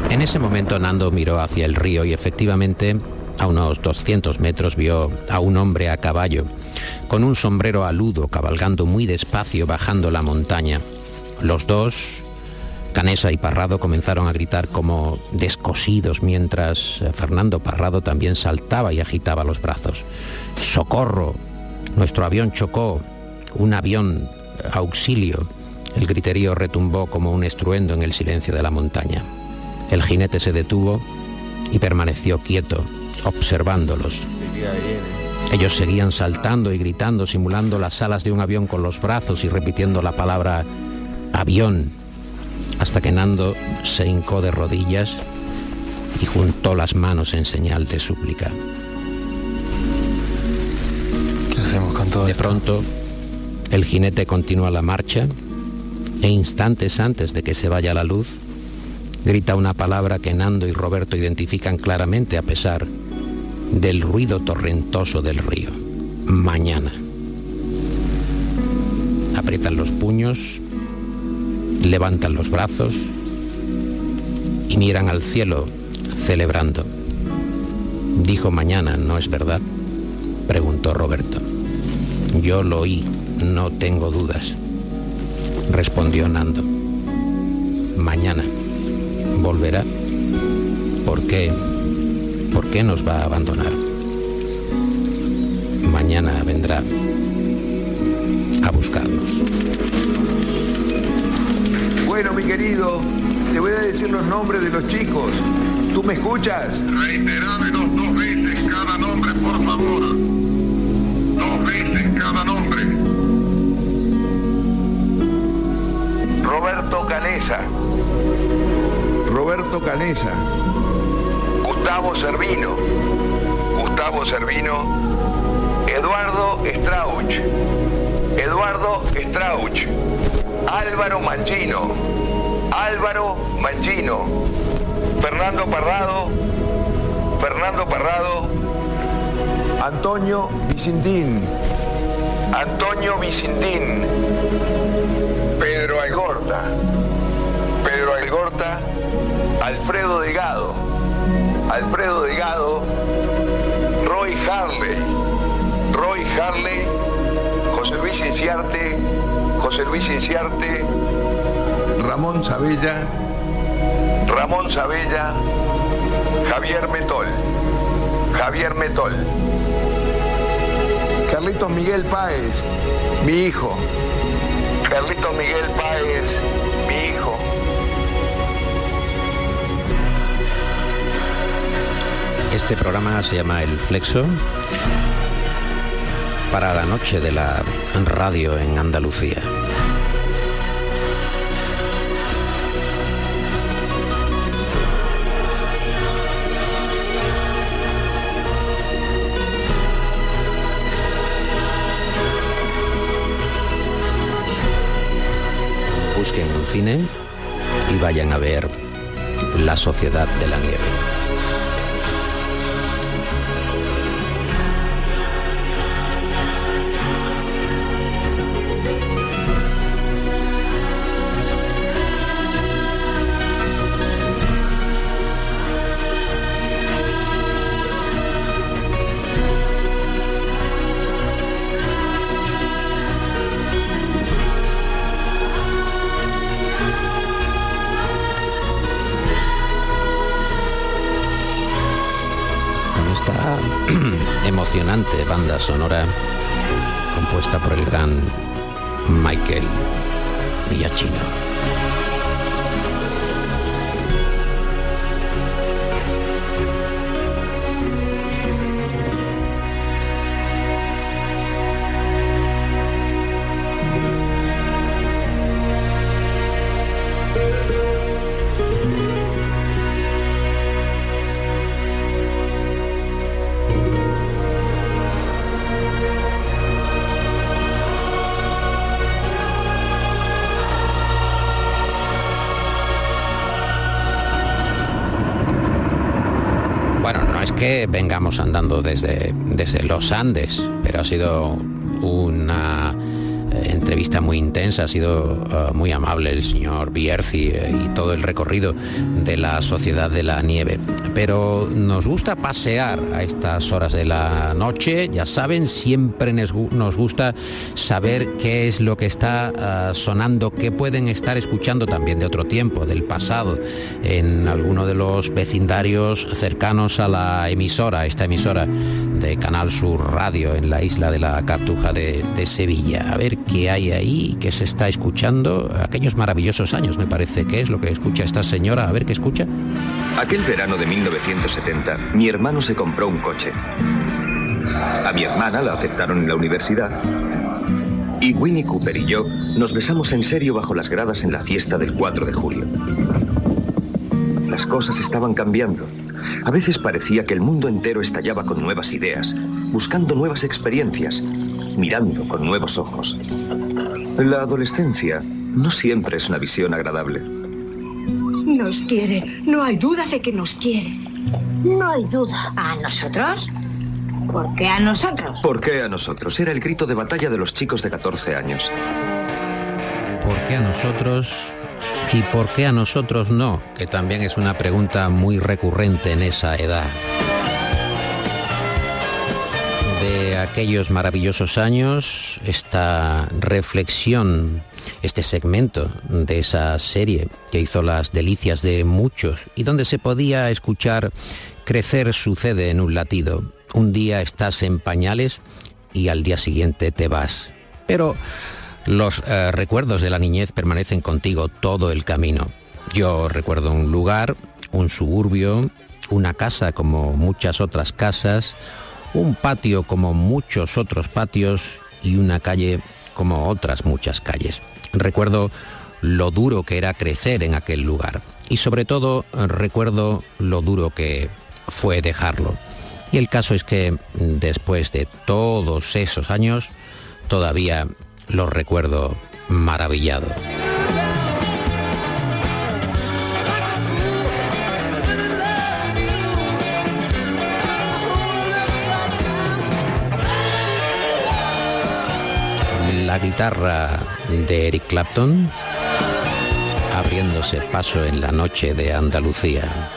En ese momento Nando miró hacia el río y efectivamente a unos 200 metros vio a un hombre a caballo, con un sombrero aludo, cabalgando muy despacio bajando la montaña. Los dos, Canesa y Parrado, comenzaron a gritar como descosidos mientras Fernando Parrado también saltaba y agitaba los brazos. ¡Socorro! Nuestro avión chocó. Un avión auxilio. El griterío retumbó como un estruendo en el silencio de la montaña. El jinete se detuvo y permaneció quieto, observándolos. Ellos seguían saltando y gritando, simulando las alas de un avión con los brazos y repitiendo la palabra avión, hasta que Nando se hincó de rodillas y juntó las manos en señal de súplica. ¿Qué hacemos con todo De pronto, el jinete continúa la marcha e instantes antes de que se vaya la luz, grita una palabra que Nando y Roberto identifican claramente a pesar del ruido torrentoso del río. Mañana. Aprietan los puños, levantan los brazos y miran al cielo celebrando. Dijo mañana, ¿no es verdad? preguntó Roberto. Yo lo oí, no tengo dudas, respondió Nando. Mañana volverá. ¿Por qué? ¿Por qué nos va a abandonar? Mañana vendrá a buscarnos. Bueno, mi querido, te voy a decir los nombres de los chicos. ¿Tú me escuchas? Reiterámenos dos veces cada nombre, por favor. Dos veces cada nombre. Roberto Canesa. Roberto Canesa. Gustavo Servino. Gustavo Servino. Eduardo Strauch. Eduardo Strauch. Álvaro Manchino. Álvaro Manchino. Fernando Parrado. Fernando Parrado. Antonio Vicentín. Antonio Vicentín. Pedro Algorta. Pedro Algorta. Alfredo Delgado. Alfredo Delgado. Roy Harley. Roy Harley. José Luis Inciarte. José Luis Inciarte. Ramón Sabella. Ramón Sabella. Javier Metol. Javier Metol. Carlitos Miguel Páez, mi hijo. Carlitos Miguel Páez, mi hijo. Este programa se llama El Flexo para la noche de la radio en Andalucía. Busquen un cine y vayan a ver La Sociedad de la Nieve. Emocionante banda sonora compuesta por el gran Michael Giacchino. Vengamos andando desde, desde los Andes, pero ha sido una entrevista muy intensa, ha sido eh, muy amable el señor Bierzi eh, y todo el recorrido de la Sociedad de la Nieve. Pero nos gusta pasear a estas horas de la noche, ya saben, siempre nos, gu- nos gusta saber qué es lo que está ah, sonando, qué pueden estar escuchando también de otro tiempo, del pasado, en alguno de los vecindarios cercanos a la emisora, esta emisora de Canal Sur Radio en la isla de la Cartuja de, de Sevilla. A ver qué hay ahí, qué se está escuchando, aquellos maravillosos años me parece que es lo que escucha esta señora, a ver qué escucha. Aquel verano de 1970, mi hermano se compró un coche. A mi hermana la aceptaron en la universidad. Y Winnie Cooper y yo nos besamos en serio bajo las gradas en la fiesta del 4 de julio. Las cosas estaban cambiando. A veces parecía que el mundo entero estallaba con nuevas ideas, buscando nuevas experiencias, mirando con nuevos ojos. La adolescencia no siempre es una visión agradable. Nos quiere. No hay duda de que nos quiere. No hay duda. ¿A nosotros? ¿Por qué a nosotros? ¿Por qué a nosotros? Era el grito de batalla de los chicos de 14 años. ¿Por qué a nosotros y por qué a nosotros no? Que también es una pregunta muy recurrente en esa edad. De aquellos maravillosos años, esta reflexión, este segmento de esa serie que hizo las delicias de muchos y donde se podía escuchar crecer sucede en un latido. Un día estás en pañales y al día siguiente te vas. Pero los eh, recuerdos de la niñez permanecen contigo todo el camino. Yo recuerdo un lugar, un suburbio, una casa como muchas otras casas, un patio como muchos otros patios y una calle como otras muchas calles. Recuerdo lo duro que era crecer en aquel lugar y sobre todo recuerdo lo duro que fue dejarlo. Y el caso es que después de todos esos años todavía lo recuerdo maravillado. La guitarra de Eric Clapton abriéndose paso en la noche de Andalucía.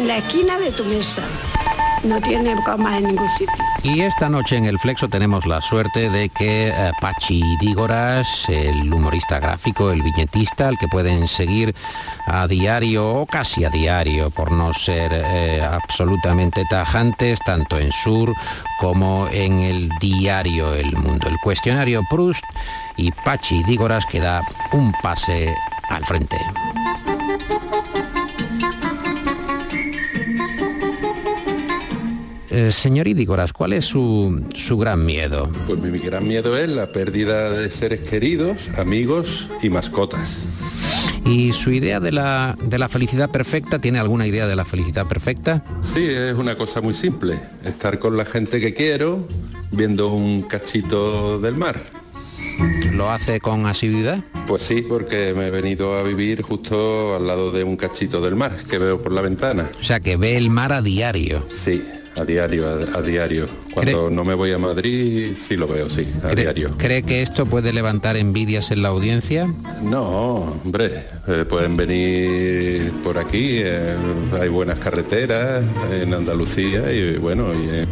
En la esquina de tu mesa. No tiene cama en ningún sitio. Y esta noche en el Flexo tenemos la suerte de que eh, Pachi Dígoras, el humorista gráfico, el viñetista, al que pueden seguir a diario o casi a diario, por no ser eh, absolutamente tajantes, tanto en Sur como en el diario El Mundo. El cuestionario Proust y Pachi Dígoras que da un pase al frente. Eh, señor Idígoras, ¿cuál es su, su gran miedo? Pues mi, gran miedo es la pérdida de seres queridos, amigos y mascotas. ¿Y su idea de la, de la felicidad perfecta? ¿Tiene alguna idea de la felicidad perfecta? Sí, es una cosa muy simple. Estar con la gente que quiero, viendo un cachito del mar. ¿Lo hace con asiduidad? Pues sí, porque me he venido a vivir justo al lado de un cachito del mar que veo por la ventana. O sea, que ve el mar a diario. Sí, a diario, a, diario. Cuando no me voy a Madrid, sí lo veo, sí, a diario. ¿Cree que esto puede levantar envidias en la audiencia? No, hombre, eh, pueden venir por aquí, eh, hay buenas carreteras en Andalucía y bueno, y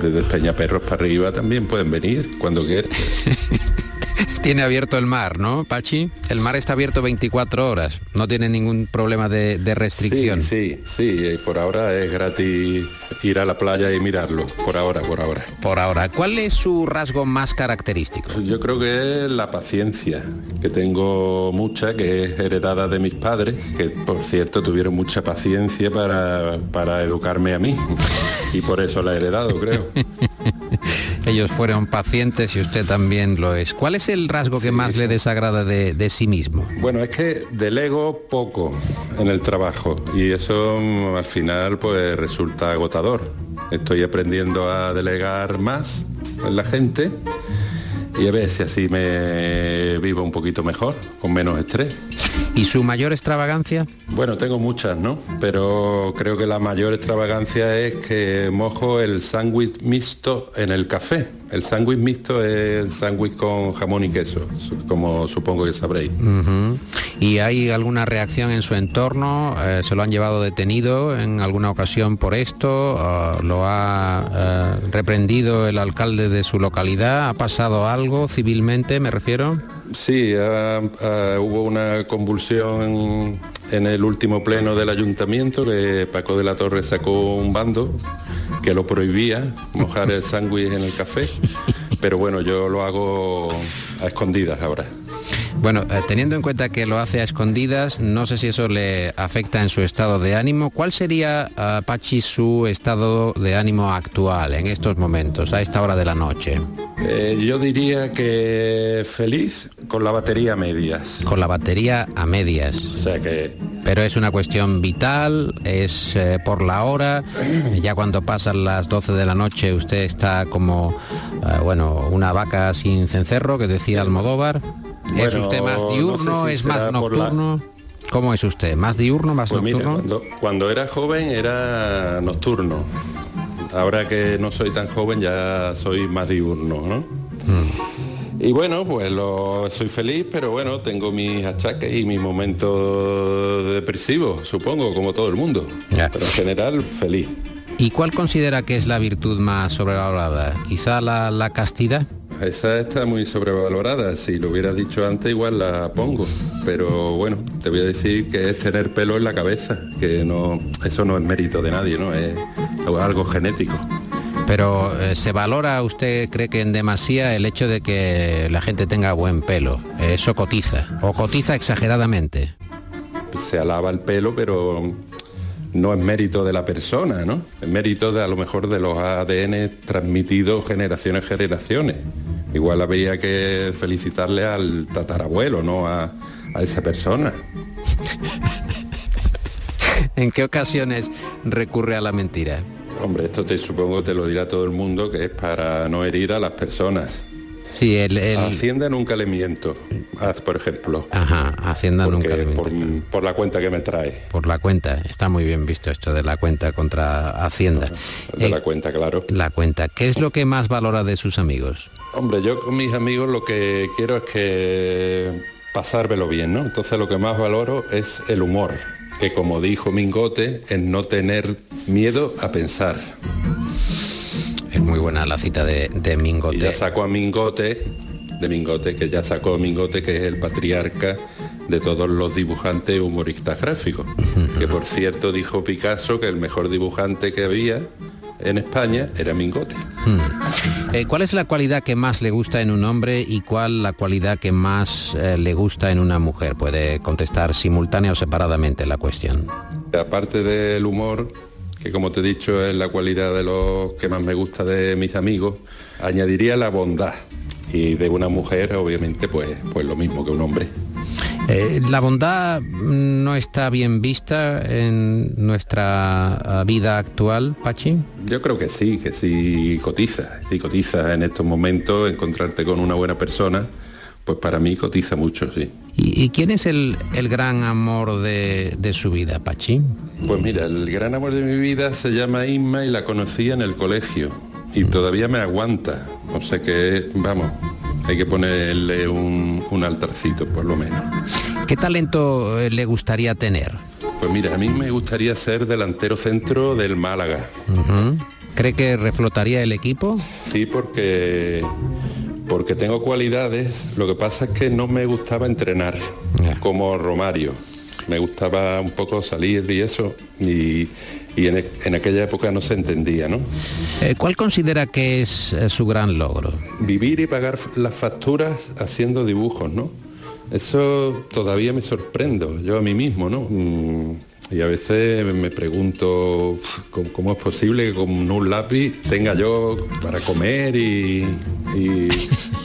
desde Peñaperros para arriba también pueden venir cuando quieran. tiene abierto el mar, ¿no, Pachi? El mar está abierto 24 horas, no tiene ningún problema de, restricción. Sí, sí, sí, por ahora es gratis ir a la playa y mirarlo, por ahora, por ahora. Por ahora, ¿cuál es su rasgo más característico? Pues yo creo que es la paciencia, que tengo mucha, que es heredada de mis padres, que por cierto tuvieron mucha paciencia para, para educarme a mí, y por eso la he heredado, creo. Ellos fueron pacientes y usted también lo es. ¿Cuál es el rasgo que más le desagrada de, sí mismo? Bueno, es que delego poco en el trabajo y eso mm, al final pues resulta agotador. Estoy aprendiendo a delegar más en la gente y a ver si así me vivo un poquito mejor, con menos estrés. ¿Y su mayor extravagancia? Bueno, tengo muchas, ¿no? Pero creo que la mayor extravagancia es que mojo el sándwich mixto en el café. El sándwich mixto es el sándwich con jamón y queso, como supongo que sabréis. ¿Y hay alguna reacción en su entorno? Eh, ¿Se lo han llevado detenido en alguna ocasión por esto? ¿O ¿Lo ha eh, reprendido el alcalde de su localidad? ¿Ha pasado algo civilmente, me refiero? Sí, ah, ah, hubo una convulsión en, en el último pleno del ayuntamiento que Paco de la Torre sacó un bando que lo prohibía mojar el sándwich en el café, pero bueno, yo lo hago a escondidas ahora. Bueno, eh, teniendo en cuenta que lo hace a escondidas, no sé si eso le afecta en su estado de ánimo. ¿Cuál sería, ah, Pachi, su estado de ánimo actual en estos momentos, a esta hora de la noche? Eh, yo diría que feliz con la batería a medias. Con la batería a medias. O sea que Pero es una cuestión vital, es eh, por la hora, ya cuando pasan las 12 de la noche usted está como, eh, bueno, una vaca sin cencerro, que decía Almodóvar. ¿Es usted más no diurno, sé si es más la- nocturno? ¿Cómo es usted? ¿Más diurno, más Pues nocturno? cuando, cuando era joven era nocturno. Ahora que no soy tan joven ya soy más diurno, ¿no? Mm. Y bueno, pues lo, soy feliz, pero bueno, tengo mis achaques y mis momentos depresivos, supongo, como todo el mundo. Pero en general, feliz. ¿Y cuál considera que es la virtud más sobrevalorada? ¿Quizá la, la castidad? Esa está muy sobrevalorada. Si lo hubiera dicho antes, igual la pongo. Pero bueno, te voy a decir que es tener pelo en la cabeza, que no, eso no es mérito de nadie, ¿no? Es algo genético. Pero eh, ¿se valora, usted cree que en demasía el hecho de que la gente tenga buen pelo? Eso cotiza, o cotiza exageradamente. Se alaba el pelo, pero no es mérito de la persona, ¿no? Es mérito de a lo mejor de los ADN transmitidos generaciones generaciones. Igual habría que felicitarle al tatarabuelo, no a, a esa persona. ¿En qué ocasiones recurre a la mentira? Hombre, esto te supongo te lo dirá todo el mundo que es para no herir a las personas. Sí, el... el- A Hacienda nunca le miento, haz, por ejemplo. Ajá, Hacienda Porque nunca le por, por la cuenta que me trae. Por la cuenta, está muy bien visto esto de la cuenta contra Hacienda. De Eh, la cuenta, claro. La cuenta, ¿qué es lo que más valora de sus amigos? Hombre, yo con mis amigos lo que quiero es que pasármelo bien, ¿no? Entonces lo que más valoro es el humor, que como dijo Mingote, es no tener miedo a pensar. Muy buena la cita de, de Mingote. Y ya sacó a Mingote, de Mingote, que ya sacó a Mingote, que es el patriarca de todos los dibujantes humoristas gráficos. Que por cierto dijo Picasso que el mejor dibujante que había en España era Mingote. Hmm. Eh, ¿Cuál es la cualidad que más le gusta en un hombre y cuál la cualidad que más eh, le gusta en una mujer? Puede contestar simultánea o separadamente la cuestión. Aparte del humor, que como te he dicho es la cualidad de los que más me gusta de mis amigos, añadiría la bondad. Y de una mujer, obviamente, pues, pues lo mismo que un hombre. Eh, ¿La bondad no está bien vista en nuestra vida actual, Pachi? Yo creo que sí, que sí cotiza, sí cotiza en estos momentos, encontrarte con una buena persona, pues para mí cotiza mucho, sí. ¿Y, y quién es el, el gran amor de, de su vida, Pachi? Pues mira, el gran amor de mi vida se llama Inma y la conocí en el colegio y todavía me aguanta. O sea que, vamos, hay que ponerle un, un altarcito por lo menos. ¿Qué talento eh, le gustaría tener? Pues mira, a mí me gustaría ser delantero centro del Málaga. ¿Cree que reflotaría el equipo? Sí, porque porque tengo cualidades. Lo que pasa es que no me gustaba entrenar como Romario. Me gustaba un poco salir y eso. Y, y en, en aquella época no se entendía, ¿no? Eh, ¿Cuál considera que es eh, su gran logro? Vivir y pagar las facturas haciendo dibujos, ¿no? Eso todavía me sorprendo, yo a mí mismo, ¿no? Mm, Y a veces me pregunto ¿cómo, es posible que con un lápiz tenga yo para comer y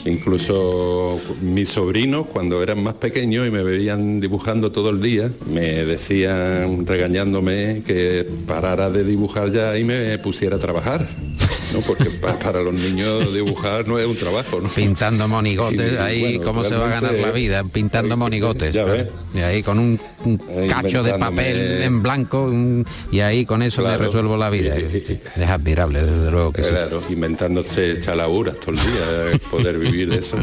incluso mis sobrinos cuando eran más pequeños y me veían dibujando todo el día, me decían regañándome que parara de dibujar ya y me pusiera a trabajar. ¿No? Porque pa- para los niños dibujar no es un trabajo, ¿no? Pintando monigotes, Y, ahí bueno, cómo se va a ganar la vida, pintando monigotes. ya ves. Y ahí con un, cacho de papel en blanco un- y ahí con eso me Claro. resuelvo la vida. Es admirable, desde luego que sí. Claro, inventándose chalaburas todo el día, eh, poder vivir de eso.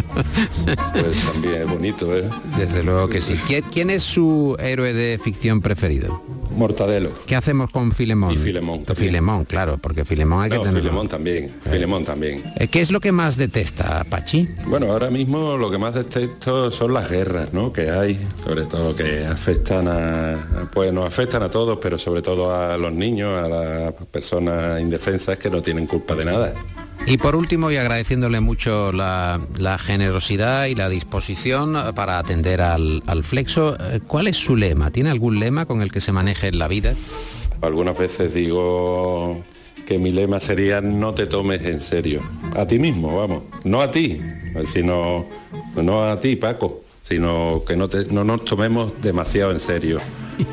Pues también es bonito, ¿eh? Desde luego que sí. ¿Quién, quién es su héroe de ficción preferido? Mortadelo. ¿Qué hacemos con Filemón? Y Filemón también. Filemón, claro, porque Filemón hay que No, tenerlo. Filemón también, Filemón también. Eh, ¿Qué es lo que más detesta, Pachi? Bueno, ahora mismo lo que más detesto son las guerras, ¿no? Que hay, sobre todo que afectan a, pues nos afectan a todos, pero sobre todo a los niños, a las personas indefensas que no tienen culpa de nada. Y por último, y agradeciéndole mucho la, generosidad y la disposición para atender al, al flexo, eh, ¿cuál es su lema? ¿Tiene algún lema con el que se maneje en la vida? Algunas veces digo que mi lema sería no te tomes en serio. A ti mismo, vamos. No a ti, sino no a ti, Paco, sino que no, no nos tomemos demasiado en serio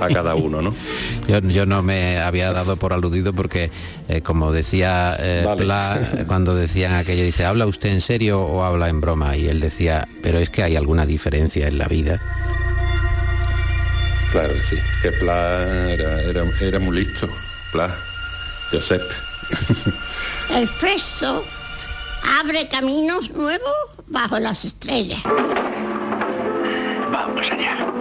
a cada uno, ¿no? Yo, yo no me había dado por aludido porque, eh, como decía eh, Vale. Pla, eh, cuando decían aquello, dice, ¿habla usted en serio o habla en broma? Y él decía, pero es que hay alguna diferencia en la vida. Claro que sí, que Pla era, era, era muy listo. Pla, Josep. El flexo abre caminos nuevos bajo las estrellas. Vamos allá.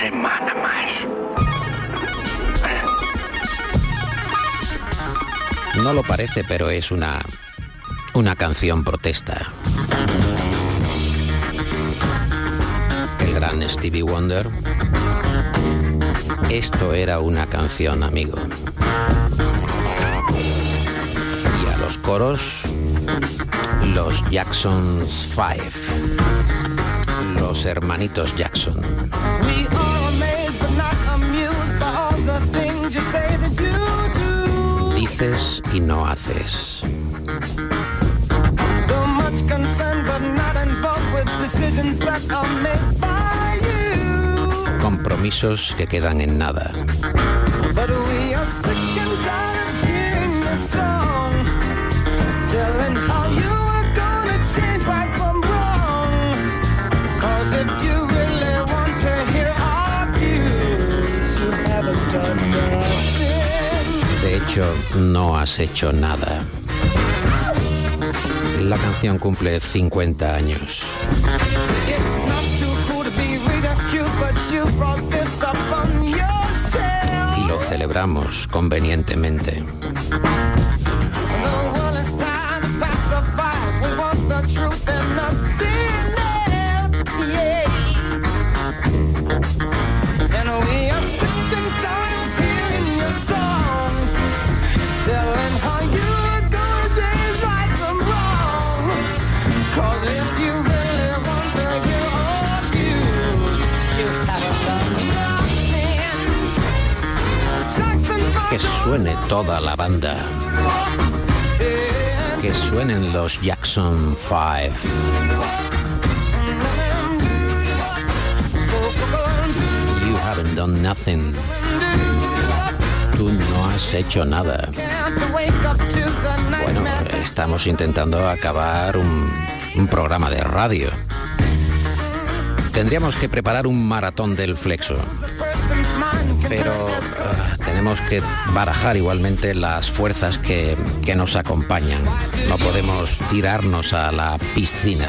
Semana más. No lo parece, pero es una, una canción protesta. El gran Stevie Wonder. Esto era una canción, amigo. Y a los coros, los Jacksons Five. Los hermanitos Jackson. Dices y no haces. Compromisos que quedan en nada. Hecho, no has hecho nada. La canción cumple 50 años. Y lo celebramos convenientemente. Suene toda la banda. Que suenen los Jackson 5. You haven't done nothing. Tú no has hecho nada. Bueno, estamos intentando acabar un, un programa de radio. Tendríamos que preparar un maratón del flexo. Pero ah, tenemos que barajar igualmente las fuerzas que, que nos acompañan. No podemos tirarnos a la piscina.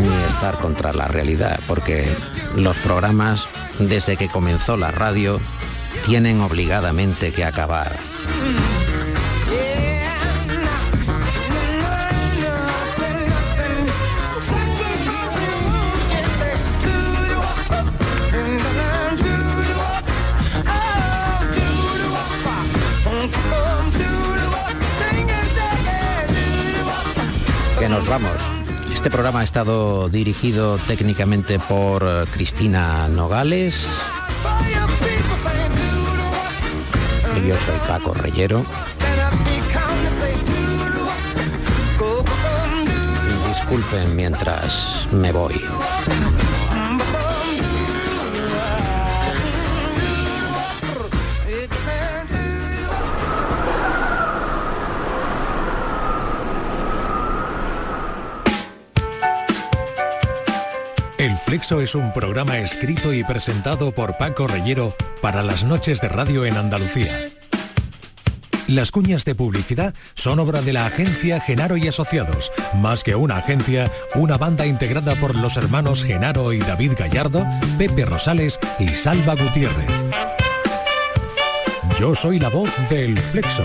Ni estar contra la realidad, porque los programas, desde que comenzó la radio, tienen obligadamente que acabar. Vamos. Este programa ha estado dirigido técnicamente por eh, Cristina Nogales. Yo soy Paco Reyero. Disculpen mientras me voy. Flexo es un programa escrito y presentado por Paco Reyero para las noches de radio en Andalucía. Las cuñas de publicidad son obra de la agencia Genaro y Asociados. Más que una agencia, una banda integrada por los hermanos Genaro y David Gallardo, Pepe Rosales y Salva Gutiérrez. Yo soy la voz del Flexo.